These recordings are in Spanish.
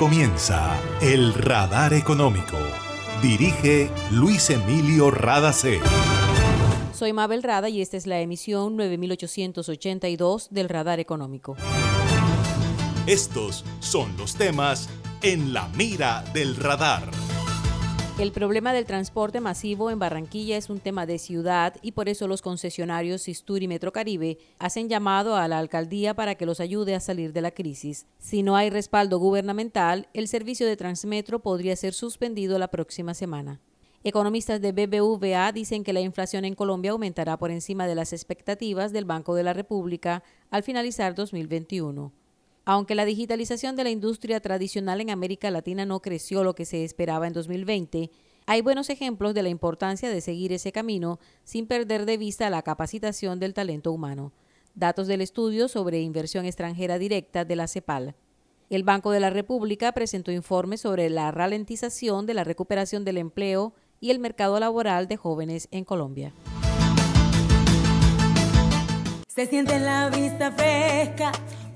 comienza El Radar Económico. Dirige Luis Emilio Radacé. Soy Mabel Rada y esta es la emisión 9882 del Radar Económico. Estos son los temas en la mira del radar. El problema del transporte masivo en Barranquilla es un tema de ciudad y por eso los concesionarios Sistur y Metrocaribe hacen llamado a la alcaldía para que los ayude a salir de la crisis. Si no hay respaldo gubernamental, el servicio de Transmetro podría ser suspendido la próxima semana. Economistas de BBVA dicen que la inflación en Colombia aumentará por encima de las expectativas del Banco de la República al finalizar 2021. Aunque la digitalización de la industria tradicional en América Latina no creció lo que se esperaba en 2020, hay buenos ejemplos de la importancia de seguir ese camino sin perder de vista la capacitación del talento humano. Datos del estudio sobre inversión extranjera directa de la CEPAL. El Banco de la República presentó informes sobre la ralentización de la recuperación del empleo y el mercado laboral de jóvenes en Colombia. Se siente la vista fresca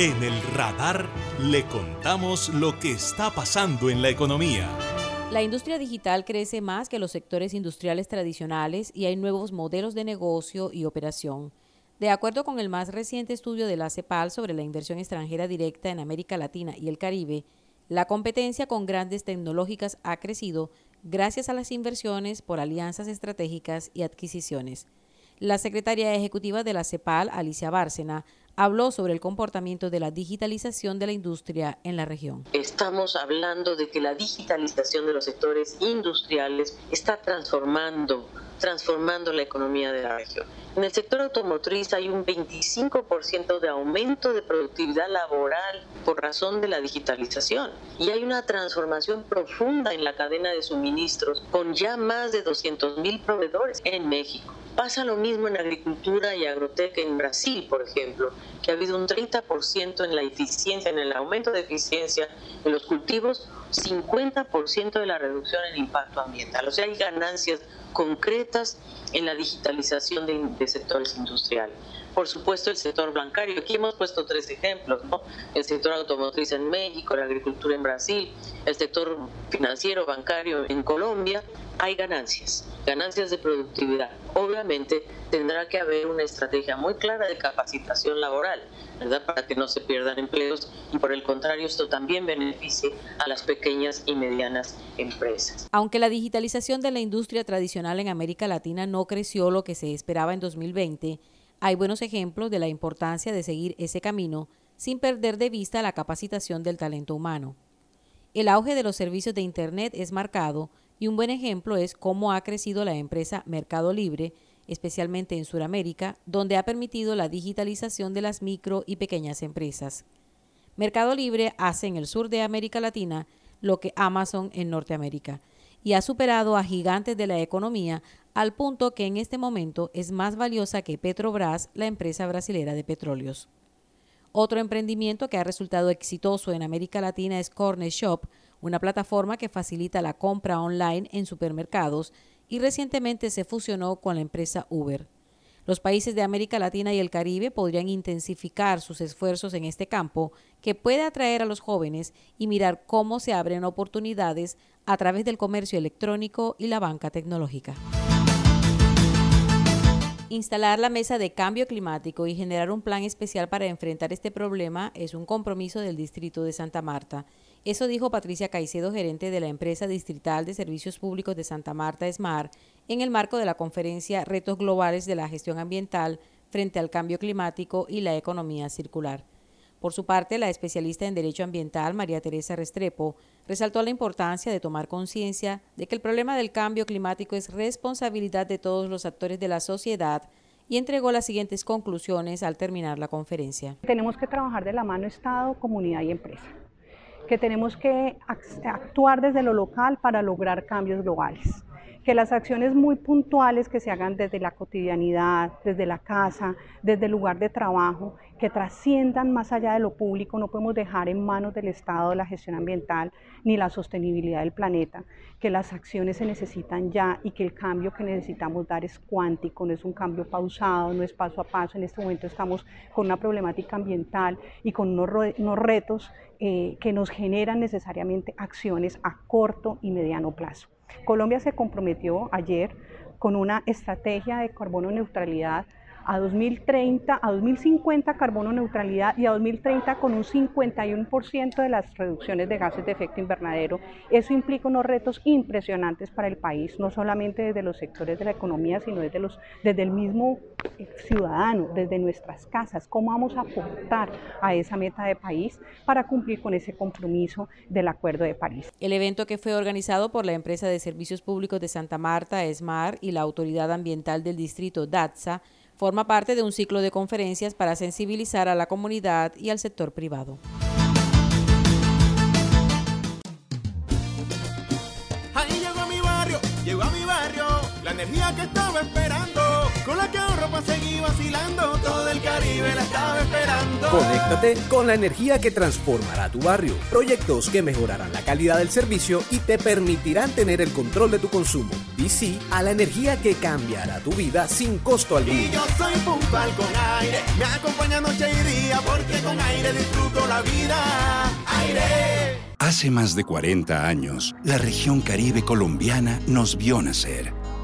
En el radar le contamos lo que está pasando en la economía. La industria digital crece más que los sectores industriales tradicionales y hay nuevos modelos de negocio y operación. De acuerdo con el más reciente estudio de la CEPAL sobre la inversión extranjera directa en América Latina y el Caribe, la competencia con grandes tecnológicas ha crecido gracias a las inversiones por alianzas estratégicas y adquisiciones. La secretaria ejecutiva de la CEPAL, Alicia Bárcena, habló sobre el comportamiento de la digitalización de la industria en la región. Estamos hablando de que la digitalización de los sectores industriales está transformando transformando la economía de la región. En el sector automotriz hay un 25% de aumento de productividad laboral por razón de la digitalización y hay una transformación profunda en la cadena de suministros con ya más de 200 mil proveedores en México. Pasa lo mismo en agricultura y agroteca en Brasil, por ejemplo, que ha habido un 30% en la eficiencia, en el aumento de eficiencia en los cultivos, 50% de la reducción en impacto ambiental. O sea, hay ganancias concretas en la digitalización de, sectores industriales. Por supuesto, el sector bancario. Aquí hemos puesto tres ejemplos. El sector automotriz en México, la agricultura en Brasil, el sector financiero bancario en Colombia. Hay ganancias, ganancias de productividad. Obviamente tendrá que haber una estrategia muy clara de capacitación laboral, ¿verdad? Para que no se pierdan empleos y por el contrario esto también beneficie a las pequeñas y medianas empresas. Aunque la digitalización de la industria tradicional en América Latina no creció lo que se esperaba en 2020, hay buenos ejemplos de la importancia de seguir ese camino sin perder de vista la capacitación del talento humano. El auge de los servicios de Internet es marcado y un buen ejemplo es cómo ha crecido la empresa Mercado Libre, especialmente en Sudamérica, donde ha permitido la digitalización de las micro y pequeñas empresas. Mercado Libre hace en el sur de América Latina lo que Amazon en Norteamérica y ha superado a gigantes de la economía al punto que en este momento es más valiosa que Petrobras, la empresa brasilera de petróleos. Otro emprendimiento que ha resultado exitoso en América Latina es Corner Shop, una plataforma que facilita la compra online en supermercados y recientemente se fusionó con la empresa Uber. Los países de América Latina y el Caribe podrían intensificar sus esfuerzos en este campo que puede atraer a los jóvenes y mirar cómo se abren oportunidades a través del comercio electrónico y la banca tecnológica. Instalar la mesa de cambio climático y generar un plan especial para enfrentar este problema es un compromiso del Distrito de Santa Marta. Eso dijo Patricia Caicedo, gerente de la empresa distrital de servicios públicos de Santa Marta, SMAR, en el marco de la conferencia Retos Globales de la Gestión Ambiental frente al Cambio Climático y la Economía Circular. Por su parte, la especialista en Derecho Ambiental, María Teresa Restrepo, resaltó la importancia de tomar conciencia de que el problema del cambio climático es responsabilidad de todos los actores de la sociedad y entregó las siguientes conclusiones al terminar la conferencia. Tenemos que trabajar de la mano Estado, comunidad y empresa, que tenemos que actuar desde lo local para lograr cambios globales que las acciones muy puntuales que se hagan desde la cotidianidad, desde la casa, desde el lugar de trabajo, que trasciendan más allá de lo público, no podemos dejar en manos del Estado la gestión ambiental ni la sostenibilidad del planeta, que las acciones se necesitan ya y que el cambio que necesitamos dar es cuántico, no es un cambio pausado, no es paso a paso. En este momento estamos con una problemática ambiental y con unos, retos eh, que nos generan necesariamente acciones a corto y mediano plazo. Colombia se comprometió ayer con una estrategia de carbono neutralidad a 2030, a 2050 carbono neutralidad y a 2030 con un 51% de las reducciones de gases de efecto invernadero. Eso implica unos retos impresionantes para el país, no solamente desde los sectores de la economía, sino desde, los, desde el mismo ciudadano, desde nuestras casas. ¿Cómo vamos a aportar a esa meta de país para cumplir con ese compromiso del Acuerdo de París? El evento que fue organizado por la empresa de servicios públicos de Santa Marta, ESMAR, y la Autoridad Ambiental del Distrito DATSA, forma parte de un ciclo de conferencias para sensibilizar a la comunidad y al sector privado. Con la que ahorro para seguir vacilando, todo el Caribe la estaba esperando. Conéctate con la energía que transformará tu barrio, proyectos que mejorarán la calidad del servicio y te permitirán tener el control de tu consumo sí a la energía que cambiará tu vida sin costo alguno. Y yo soy puntual con aire, me acompaña noche y día porque con aire disfruto la vida. Aire. Hace más de 40 años, la región caribe colombiana nos vio nacer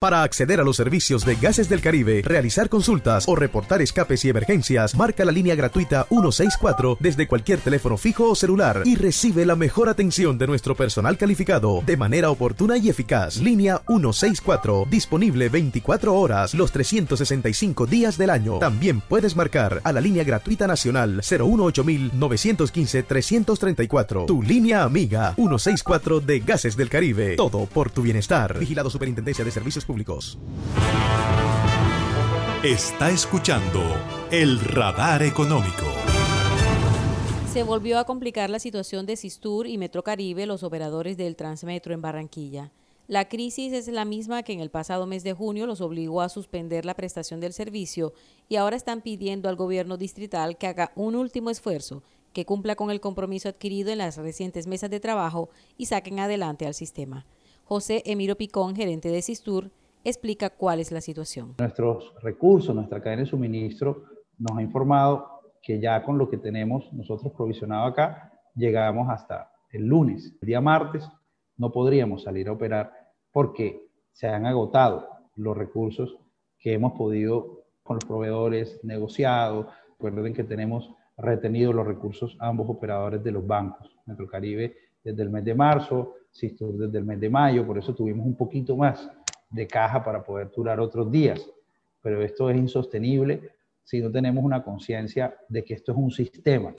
Para acceder a los servicios de Gases del Caribe, realizar consultas o reportar escapes y emergencias, marca la línea gratuita 164 desde cualquier teléfono fijo o celular y recibe la mejor atención de nuestro personal calificado de manera oportuna y eficaz. Línea 164, disponible 24 horas los 365 días del año. También puedes marcar a la línea gratuita nacional 018 915 334. Tu línea amiga 164 de Gases del Caribe. Todo por tu bienestar. Vigilado Superintendencia de Servicios Está escuchando el radar económico. Se volvió a complicar la situación de Sistur y Metrocaribe, los operadores del Transmetro en Barranquilla. La crisis es la misma que en el pasado mes de junio los obligó a suspender la prestación del servicio y ahora están pidiendo al gobierno distrital que haga un último esfuerzo, que cumpla con el compromiso adquirido en las recientes mesas de trabajo y saquen adelante al sistema. José Emiro Picón, gerente de Sistur, explica cuál es la situación. Nuestros recursos, nuestra cadena de suministro nos ha informado que ya con lo que tenemos nosotros provisionado acá, llegamos hasta el lunes. El día martes no podríamos salir a operar porque se han agotado los recursos que hemos podido con los proveedores negociado. Recuerden que tenemos retenido los recursos ambos operadores de los bancos, Caribe desde el mes de marzo, Sistur desde el mes de mayo, por eso tuvimos un poquito más de caja para poder durar otros días. Pero esto es insostenible si no tenemos una conciencia de que esto es un sistema,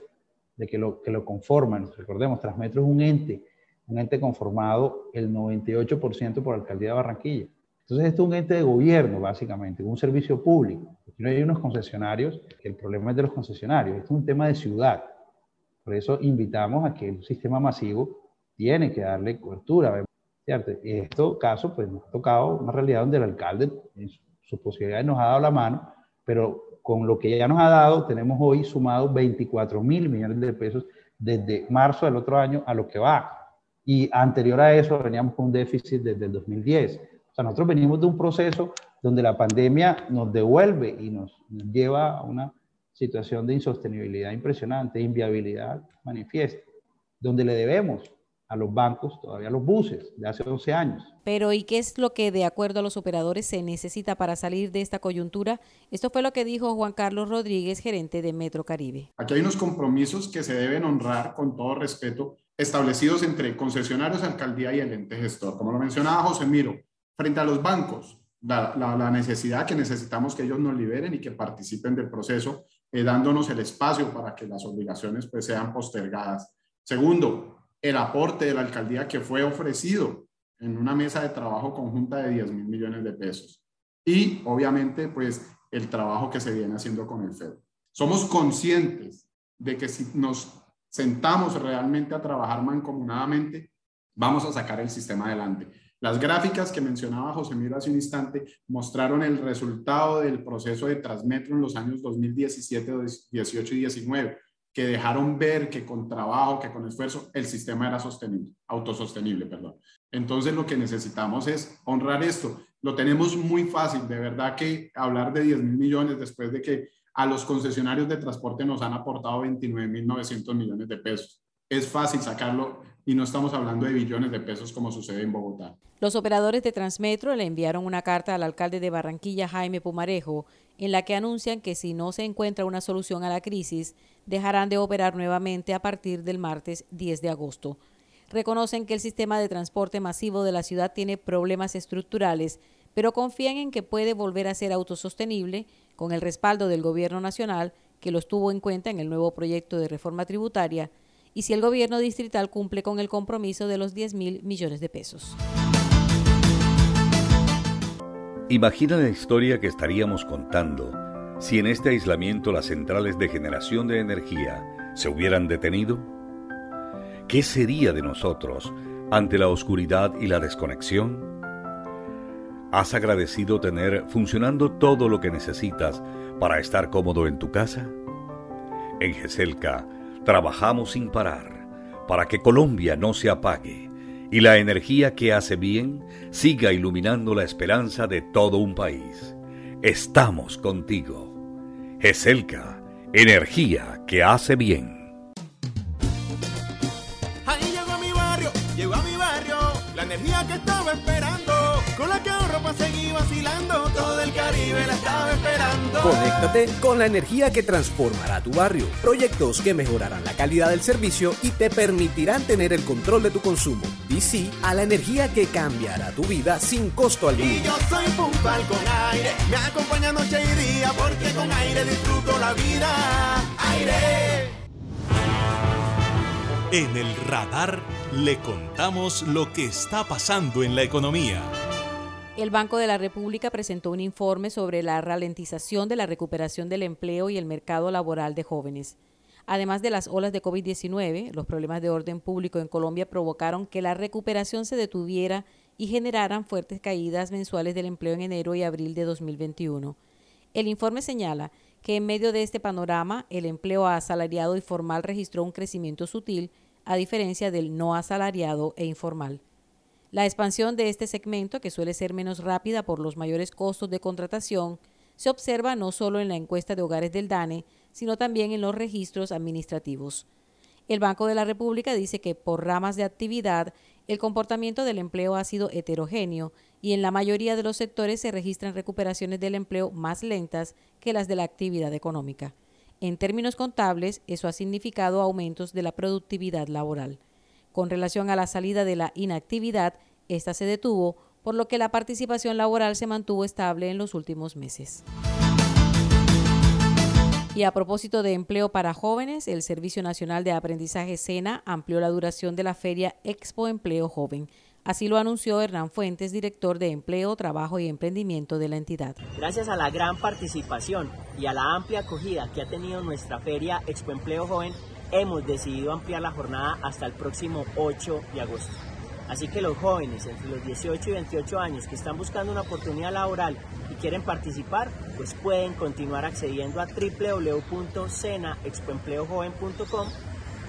de que lo, que lo conforman. Recordemos, Transmetro es un ente, un ente conformado el 98% por la alcaldía de Barranquilla. Entonces, esto es un ente de gobierno, básicamente, un servicio público. No hay unos concesionarios, el problema es de los concesionarios, esto es un tema de ciudad. Por eso invitamos a que el sistema masivo tiene que darle cobertura. ¿Cierto? Y en este caso, pues nos ha tocado una realidad donde el alcalde, en sus posibilidades, nos ha dado la mano, pero con lo que ya nos ha dado, tenemos hoy sumado 24 mil millones de pesos desde marzo del otro año a lo que va. Y anterior a eso veníamos con un déficit desde el 2010. O sea, nosotros venimos de un proceso donde la pandemia nos devuelve y nos, lleva a una situación de insostenibilidad impresionante, inviabilidad manifiesta, donde le debemos a los bancos todavía los buses de hace 12 años. Pero ¿y qué es lo que de acuerdo a los operadores se necesita para salir de esta coyuntura? Esto fue lo que dijo Juan Carlos Rodríguez, gerente de Metro Caribe. Aquí hay unos compromisos que se deben honrar con todo respeto establecidos entre concesionarios, alcaldía y el ente gestor. Como lo mencionaba José Miro, frente a los bancos, la, necesidad que necesitamos que ellos nos liberen y que participen del proceso, eh, dándonos el espacio para que las obligaciones pues, sean postergadas. Segundo, el aporte de la alcaldía que fue ofrecido en una mesa de trabajo conjunta de 10 mil millones de pesos. Y obviamente, pues, el trabajo que se viene haciendo con el FED. Somos conscientes de que si nos sentamos realmente a trabajar mancomunadamente, vamos a sacar el sistema adelante. Las gráficas que mencionaba José Miro hace un instante mostraron el resultado del proceso de Transmetro en los años 2017, 18 y 19, que dejaron ver que con trabajo, que con esfuerzo, el sistema era sostenible, autosostenible, perdón. Entonces lo que necesitamos es honrar esto. Lo tenemos muy fácil, de verdad que hablar de 10 mil millones después de que a los concesionarios de transporte nos han aportado 29.900 millones de pesos. Es fácil sacarlo y no estamos hablando de billones de pesos como sucede en Bogotá. Los operadores de Transmetro le enviaron una carta al alcalde de Barranquilla, Jaime Pumarejo, en la que anuncian que si no se encuentra una solución a la crisis, dejarán de operar nuevamente a partir del martes 10 de agosto. Reconocen que el sistema de transporte masivo de la ciudad tiene problemas estructurales, pero confían en que puede volver a ser autosostenible con el respaldo del Gobierno Nacional, que los tuvo en cuenta en el nuevo proyecto de reforma tributaria, y si el Gobierno distrital cumple con el compromiso de los 10 mil millones de pesos. Imagina la historia que estaríamos contando si en este aislamiento las centrales de generación de energía se hubieran detenido. ¿Qué sería de nosotros ante la oscuridad y la desconexión? ¿Has agradecido tener funcionando todo lo que necesitas para estar cómodo en tu casa? En GESELCA trabajamos sin parar para que Colombia no se apague y la energía que hace bien siga iluminando la esperanza de todo un país. Estamos contigo. GESELCA, energía que hace bien. Ahí llegó a mi barrio, llegó a mi barrio, la energía que estaba esperando, con la que ahorro para seguir vacilando, todo el Caribe la estaba esperando. Conéctate con la energía que transformará tu barrio, proyectos que mejorarán la calidad del servicio y te permitirán tener el control de tu consumo. DC a la energía que cambiará tu vida sin costo alguno. Y yo soy puntual con aire, me acompaña noche y día, porque con aire disfruto la vida. Aire. En el radar le contamos lo que está pasando en la economía. El Banco de la República presentó un informe sobre la ralentización de la recuperación del empleo y el mercado laboral de jóvenes. Además de las olas de COVID-19, los problemas de orden público en Colombia provocaron que la recuperación se detuviera y generaran fuertes caídas mensuales del empleo en enero y abril de 2021. El informe señala que en medio de este panorama, el empleo asalariado y formal registró un crecimiento sutil, a diferencia del no asalariado e informal. La expansión de este segmento, que suele ser menos rápida por los mayores costos de contratación, se observa no solo en la encuesta de hogares del DANE, sino también en los registros administrativos. El Banco de la República dice que por ramas de actividad el comportamiento del empleo ha sido heterogéneo y en la mayoría de los sectores se registran recuperaciones del empleo más lentas que las de la actividad económica. En términos contables, eso ha significado aumentos de la productividad laboral. Con relación a la salida de la inactividad, esta se detuvo, por lo que la participación laboral se mantuvo estable en los últimos meses. Y a propósito de empleo para jóvenes, el Servicio Nacional de Aprendizaje SENA amplió la duración de la feria Expo Empleo Joven. Así lo anunció Hernán Fuentes, director de Empleo, Trabajo y Emprendimiento de la entidad. Gracias a la gran participación y a la amplia acogida que ha tenido nuestra feria Expo Empleo Joven, hemos decidido ampliar la jornada hasta el próximo 8 de agosto. Así que los jóvenes entre los 18 y 28 años que están buscando una oportunidad laboral y quieren participar, pues pueden continuar accediendo a www.cenaexpoempleojoven.com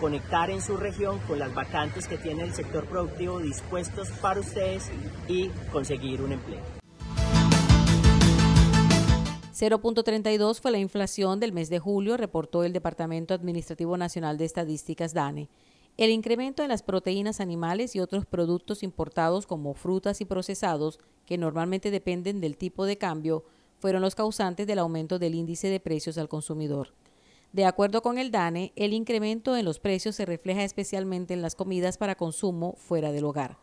conectar en su región con las vacantes que tiene el sector productivo dispuestos para ustedes y conseguir un empleo. 0.32 fue la inflación del mes de julio, reportó el Departamento Administrativo Nacional de Estadísticas DANE. El incremento en las proteínas animales y otros productos importados como frutas y procesados, que normalmente dependen del tipo de cambio, fueron los causantes del aumento del índice de precios al consumidor. De acuerdo con el DANE, el incremento en los precios se refleja especialmente en las comidas para consumo fuera del hogar.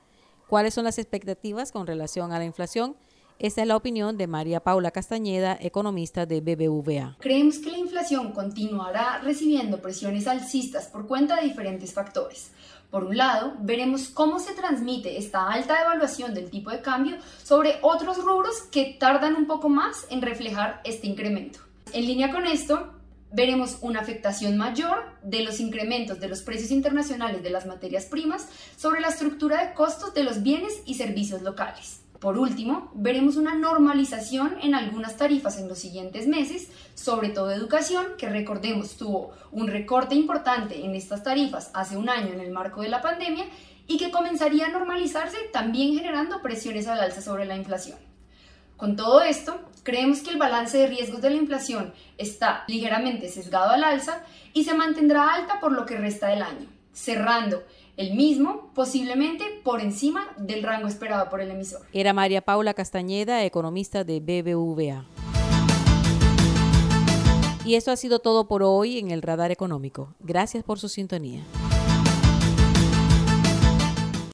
¿Cuáles son las expectativas con relación a la inflación? Esta es la opinión de María Paula Castañeda, economista de BBVA. Creemos que la inflación continuará recibiendo presiones alcistas por cuenta de diferentes factores. Por un lado, veremos cómo se transmite esta alta evaluación del tipo de cambio sobre otros rubros que tardan un poco más en reflejar este incremento. En línea con esto, veremos una afectación mayor de los incrementos de los precios internacionales de las materias primas sobre la estructura de costos de los bienes y servicios locales. Por último, veremos una normalización en algunas tarifas en los siguientes meses, sobre todo educación, que recordemos tuvo un recorte importante en estas tarifas hace un año en el marco de la pandemia y que comenzaría a normalizarse también generando presiones al alza sobre la inflación. Con todo esto, creemos que el balance de riesgos de la inflación está ligeramente sesgado al alza y se mantendrá alta por lo que resta del año, cerrando el mismo posiblemente por encima del rango esperado por el emisor. Era María Paula Castañeda, economista de BBVA. Y esto ha sido todo por hoy en el Radar Económico. Gracias por su sintonía.